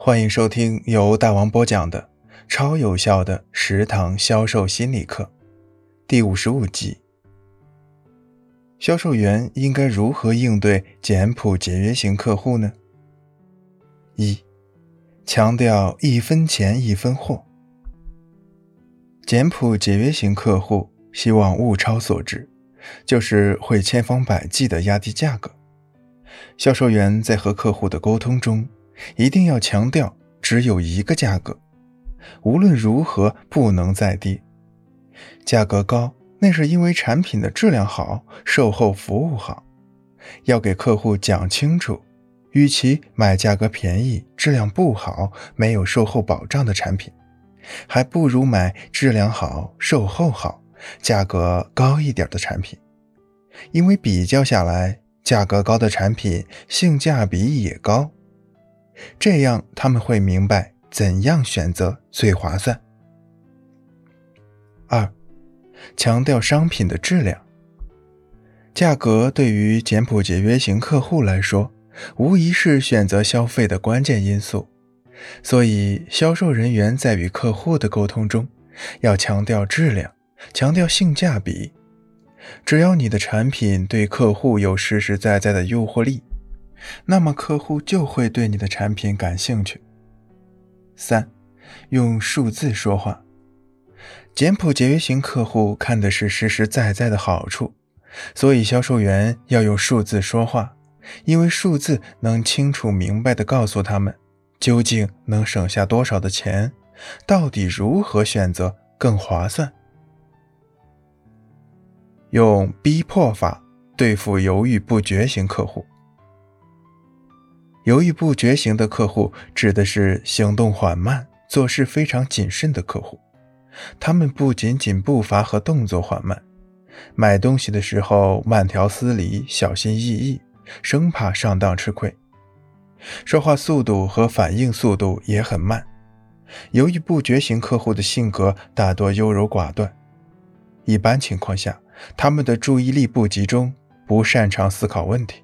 欢迎收听由大王播讲的超有效的十堂销售心理课，第五十五集。销售员应该如何应对简朴节约型客户呢？一、强调一分钱一分货。简朴节约型客户希望物超所值，就是会千方百计的压低价格。销售员在和客户的沟通中，一定要强调只有一个价格，无论如何不能再低。价格高，那是因为产品的质量好，售后服务好。要给客户讲清楚，与其买价格便宜、质量不好、没有售后保障的产品，还不如买质量好、售后好、价格高一点的产品，因为比较下来。价格高的产品性价比也高，这样他们会明白怎样选择最划算。二，强调商品的质量。价格对于简朴节约型客户来说，无疑是选择消费的关键因素，所以销售人员在与客户的沟通中，要强调质量，强调性价比。只要你的产品对客户有实实在在的诱惑力，那么客户就会对你的产品感兴趣。三，用数字说话。简朴节约型客户看的是实实在在的好处，所以销售员要用数字说话，因为数字能清楚明白地告诉他们究竟能省下多少的钱，到底如何选择更划算。用逼迫法对付犹豫不决型客户。犹豫不决型的客户指的是行动缓慢、做事非常谨慎的客户。他们不仅仅步伐和动作缓慢，买东西的时候慢条斯理、小心翼翼，生怕上当吃亏。说话速度和反应速度也很慢。犹豫不决型客户的性格大多优柔寡断，一般情况下。他们的注意力不集中，不擅长思考问题。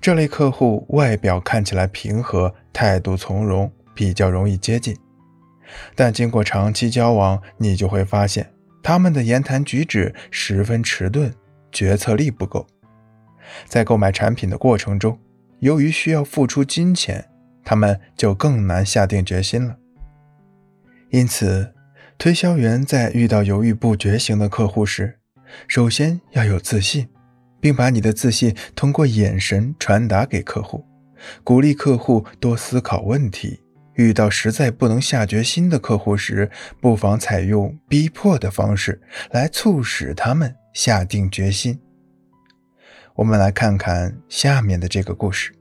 这类客户外表看起来平和，态度从容，比较容易接近。但经过长期交往，你就会发现他们的言谈举止十分迟钝，决策力不够。在购买产品的过程中，由于需要付出金钱，他们就更难下定决心了。因此，推销员在遇到犹豫不决型的客户时，首先要有自信，并把你的自信通过眼神传达给客户，鼓励客户多思考问题。遇到实在不能下决心的客户时，不妨采用逼迫的方式来促使他们下定决心。我们来看看下面的这个故事。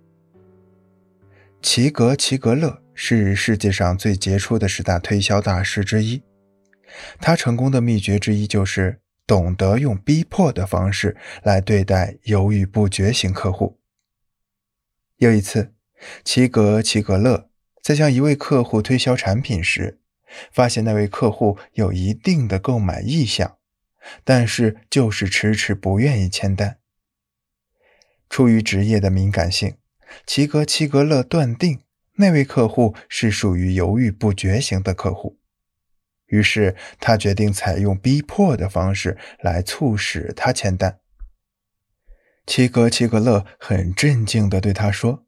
齐格齐格勒是世界上最杰出的十大推销大师之一，他成功的秘诀之一就是。懂得用逼迫的方式来对待犹豫不决型客户。有一次，齐格齐格勒在向一位客户推销产品时，发现那位客户有一定的购买意向，但是就是迟迟不愿意签单。出于职业的敏感性，齐格齐格勒断定那位客户是属于犹豫不决型的客户。于是他决定采用逼迫的方式来促使他签单。齐格齐格勒很镇静地对他说：“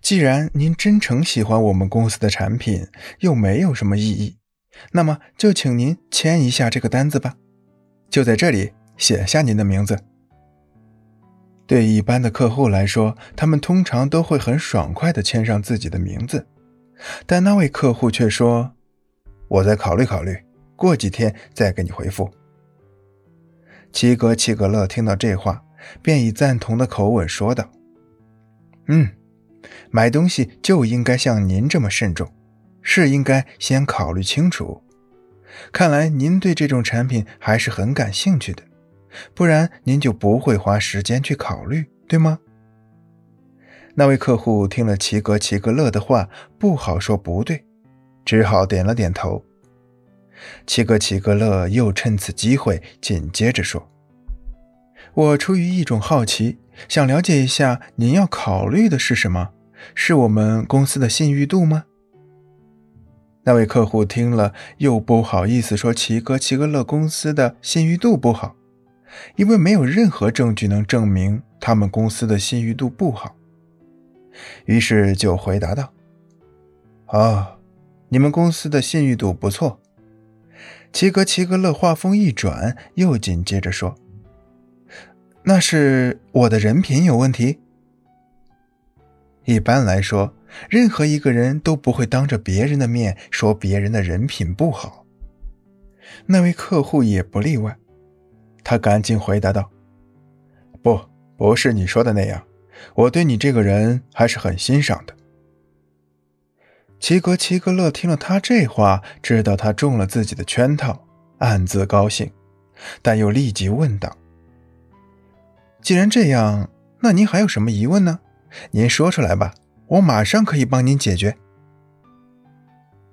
既然您真诚喜欢我们公司的产品，又没有什么异议，那么就请您签一下这个单子吧，就在这里写下您的名字。”对一般的客户来说，他们通常都会很爽快地签上自己的名字，但那位客户却说。我再考虑考虑，过几天再给你回复。齐格齐格勒听到这话，便以赞同的口吻说道：“嗯，买东西就应该像您这么慎重，是应该先考虑清楚。看来您对这种产品还是很感兴趣的，不然您就不会花时间去考虑，对吗？”那位客户听了齐格齐格勒的话，不好说不对。只好点了点头。齐格齐格勒又趁此机会紧接着说：“我出于一种好奇，想了解一下您要考虑的是什么，是我们公司的信誉度吗？那位客户听了，又不好意思说齐格齐格勒公司的信誉度不好，因为没有任何证据能证明他们公司的信誉度不好。于是就回答道：“哦，你们公司的信誉度不错。”齐格齐格勒话锋一转，又紧接着说：“那是我的人品有问题。一般来说。”任何一个人都不会当着别人的面说别人的人品不好，那位客户也不例外。他赶紧回答道：“不，不是你说的那样，我对你这个人还是很欣赏的。”齐格齐格勒听了他这话，知道他中了自己的圈套，暗自高兴，但又立即问道：“既然这样，那您还有什么疑问呢？您说出来吧。”我马上可以帮您解决。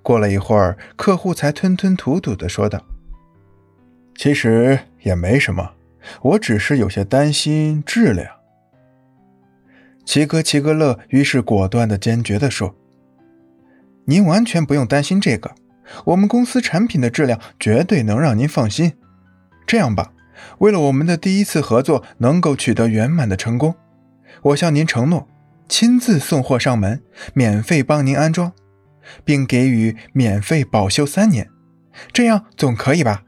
过了一会儿，客户才吞吞吐吐的说道：“其实也没什么，我只是有些担心质量。”齐格齐格勒于是果断的、坚决的说：“您完全不用担心这个，我们公司产品的质量绝对能让您放心。这样吧，为了我们的第一次合作能够取得圆满的成功，我向您承诺。”亲自送货上门，免费帮您安装，并给予免费保修三年，这样总可以吧？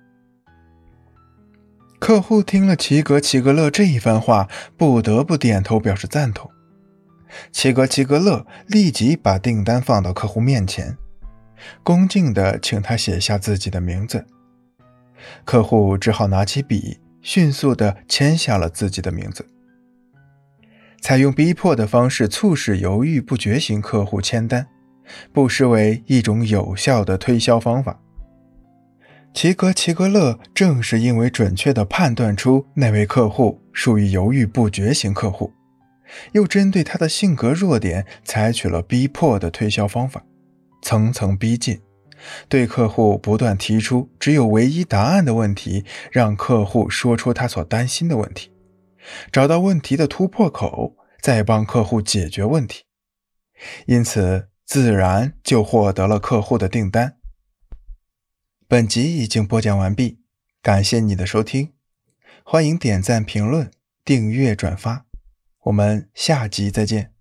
客户听了齐格齐格勒这一番话，不得不点头表示赞同。齐格齐格勒立即把订单放到客户面前，恭敬地请他写下自己的名字。客户只好拿起笔，迅速地签下了自己的名字。采用逼迫的方式促使犹豫不决型客户签单，不失为一种有效的推销方法。齐格齐格勒正是因为准确地判断出那位客户属于犹豫不决型客户，又针对他的性格弱点采取了逼迫的推销方法，层层逼近，对客户不断提出只有唯一答案的问题，让客户说出他所担心的问题。找到问题的突破口，再帮客户解决问题，因此自然就获得了客户的订单。本集已经播讲完毕，感谢你的收听，欢迎点赞、评论、订阅、转发，我们下集再见。